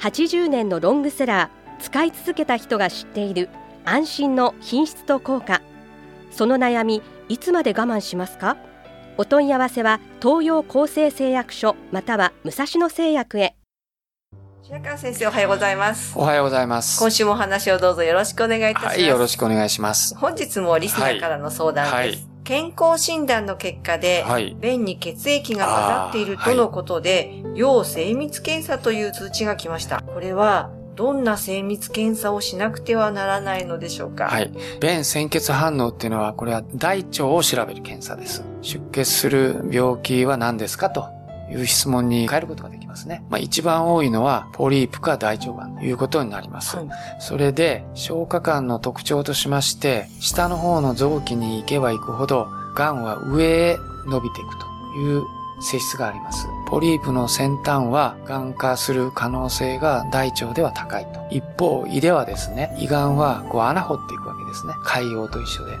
80年のロングセラー使い続けた人が知っている安心の品質と効果。その悩みいつまで我慢しますか？お問い合わせは東洋厚生製薬所または武蔵野製薬へ。白川先生おはようございます。おはようございます。今週もお話をどうぞよろしくお願いいたします、はい、よろしくお願いします。本日もリスナーからの相談です、はいはい健康診断の結果で、はい便に血液が混ざっているとのことで、要精密検査という通知が来ました。これは、どんな精密検査をしなくてはならないのでしょうか？はい。便潜血反応っていうのは、これは大腸を調べる検査です。出血する病気は何ですかという質問に変えることができますね。まあ一番多いのは、ポリープか大腸がんということになります。はいそれで、消化管の特徴としまして、下の方の臓器に行けば行くほど、癌は上へ伸びていくという性質があります。ポリープの先端は癌化する可能性が大腸では高いと。一方、胃ではですね、胃がんはこう穴掘っていくわけですね。海洋と一緒で。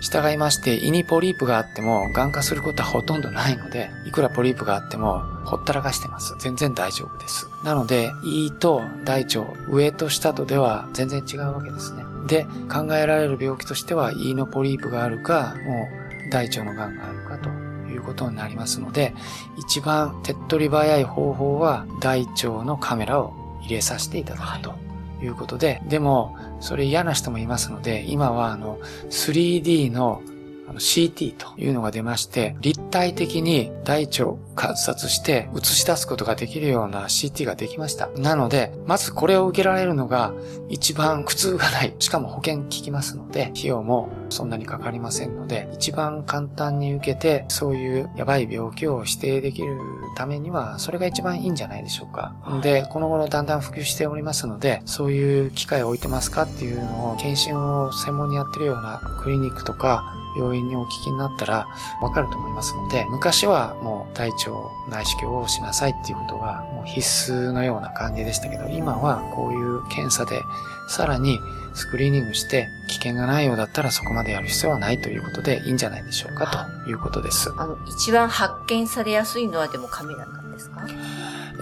従いまして、胃にポリープがあっても、癌化することはほとんどないので、いくらポリープがあっても、ほったらかしてます。全然大丈夫です。なので、胃と大腸、上と下とでは全然違うわけですね。で、考えられる病気としては、胃のポリープがあるか、もう大腸の癌があるかとことになりますので、一番手っ取り早い方法は、大腸のカメラを入れさせていただくと。いうことで、でも、それ嫌な人もいますので、今はあの、3D のあの CT というのが出まして、立体的に大腸を観察して映し出すことができるような CT ができました。なので、まずこれを受けられるのが一番苦痛がない。しかも保険効きますので、費用もそんなにかかりませんので、一番簡単に受けて、そういうやばい病気を指定できるためには、それが一番いいんじゃないでしょうか。で、この頃だんだん普及しておりますので、そういう機械を置いてますかっていうのを、検診を専門にやってるようなクリニックとか、病院にお聞きになったらわかると思いますので、昔はもう大腸内視鏡をしなさいっていうことがもう必須のような感じでしたけど、今はこういう検査でさらにスクリーニングして危険がないようだったらそこまでやる必要はないということでいいんじゃないでしょうかということです。あの、一番発見されやすいのはでもカメラなんですか？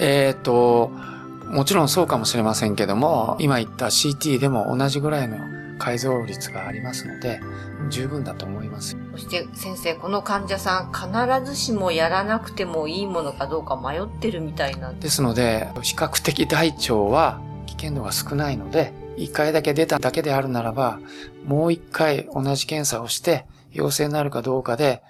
えっ、と、もちろんそうかもしれませんけども、今言った CT でも同じぐらいの改造率がありますので、十分だと思います。そして先生、この患者さん必ずしもやらなくてもいいものかどうか迷ってるみたいなんで。ですので、比較的大腸は危険度が少ないので、一回だけ出ただけであるならば、もう一回同じ検査をして、陽性になるかどうかで、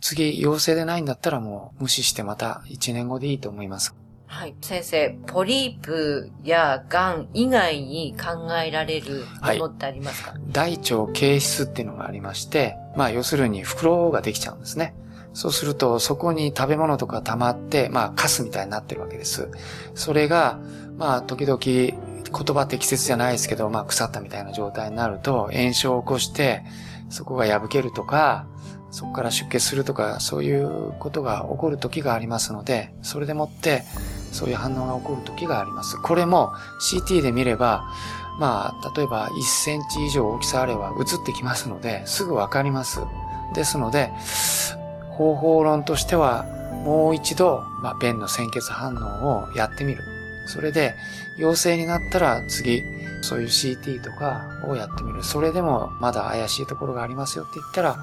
次陽性でないんだったらもう無視してまた1年後でいいと思います。はい。先生、ポリープや癌以外に考えられるものってありますか、大腸形質っていうのがありまして、まあ要するに袋ができちゃうんですね。そうするとそこに食べ物とか溜まって、まあカスみたいになってるわけです。それが、まあ時々言葉適切じゃないですけど、まあ腐ったみたいな状態になると炎症を起こして、そこが破けるとか、そこから出血するとか、そういうことが起こる時がありますので、それでもって、そういう反応が起こる時があります。これも CT で見れば、まあ、例えば1センチ以上大きさあれば映ってきますので、すぐわかります。ですので、方法論としては、もう一度、まあ、便の鮮血反応をやってみる。それで、陽性になったら次、そういう CT とかをやってみる。それでもまだ怪しいところがありますよって言ったら、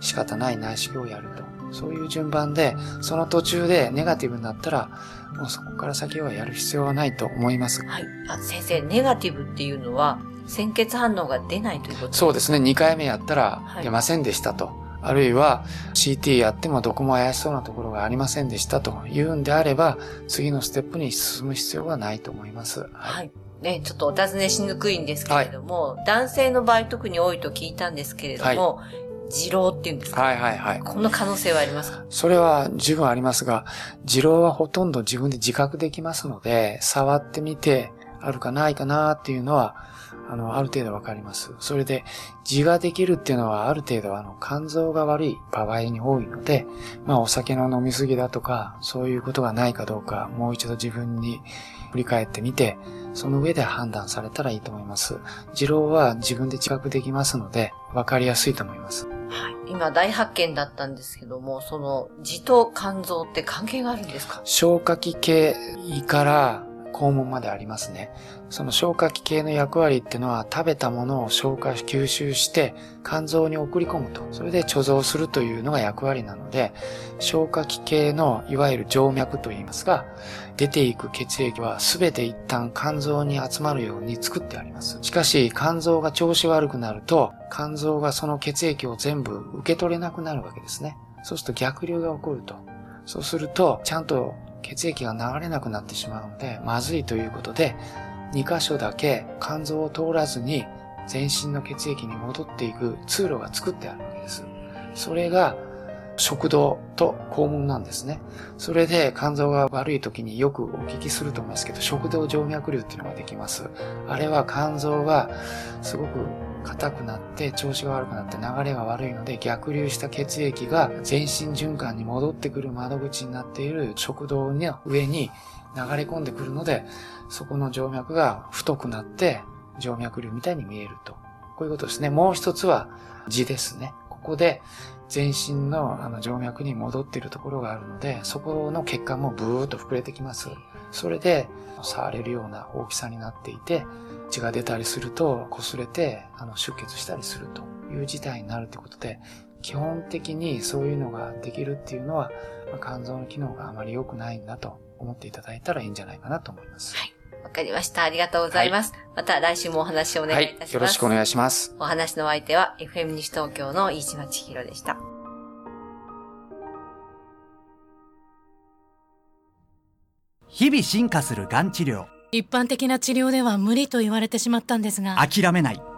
仕方ない内視鏡をやると。そういう順番で、その途中でネガティブになったら、もうそこから先はやる必要はないと思います。はい。あ、先生、ネガティブっていうのは、鮮血反応が出ないということそうですね。2回目やったら出ませんでしたと。あるいは CT やってもどこも怪しそうなところがありませんでしたというんであれば、次のステップに進む必要はないと思います。はい。ね、ちょっとお尋ねしにくいんですけれども、男性の場合特に多いと聞いたんですけれども、二郎っていうんですか、はいはいはい。この可能性はありますか？それは十分ありますが、二郎はほとんど自分で自覚できますので、触ってみて、あるかないかなっていうのは、あの、ある程度わかります。それで、痔ができるっていうのはある程度あの、肝臓が悪い場合に多いので、まあお酒の飲みすぎだとか、そういうことがないかどうか、もう一度自分に振り返ってみて、その上で判断されたらいいと思います。持論は自分で知覚できますので、わかりやすいと思います。はい。今大発見だったんですけども、その痔と肝臓って関係があるんですか？消化器系胃から肛門までありますね。その消化器系の役割っていうのは食べたものを消化吸収して肝臓に送り込むと。それで貯蔵するというのが役割なので、消化器系のいわゆる静脈と言いますが、出ていく血液は全て一旦肝臓に集まるように作ってあります。しかし肝臓が調子悪くなると、肝臓がその血液を全部受け取れなくなるわけですね。そうすると逆流が起こると。そうすると、ちゃんと血液が流れなくなってしまうので、まずいということで、2箇所だけ肝臓を通らずに全身の血液に戻っていく通路が作ってあるわけです。それが食道と肛門なんですね。それで肝臓が悪い時によくお聞きすると思いますけど、食道静脈瘤っていうのができます。あれは肝臓がすごく硬くなって調子が悪くなって流れが悪いので逆流した血液が全身循環に戻ってくる窓口になっている食道の上に流れ込んでくるので、そこの静脈が太くなって静脈瘤みたいに見えると。こういうことですね。もう一つは字ですね。ここで全身のあの静脈に戻っているところがあるので、そこの血管もブーっと膨れてきます。それで触れるような大きさになっていて、血が出たりすると擦れてあの出血したりするという事態になるということで、基本的にそういうのができるっていうのは、まあ、肝臓の機能があまり良くないんだと思っていただいたらいいんじゃないかなと思います。はい。わかりました。ありがとうございます。はい、また来週もお話をお願いいたします。はい。よろしくお願いします。お話の相手は FM 西東京の飯島千尋でした。日々進化するがん治療一般的な治療では無理と言われてしまったんですが諦めない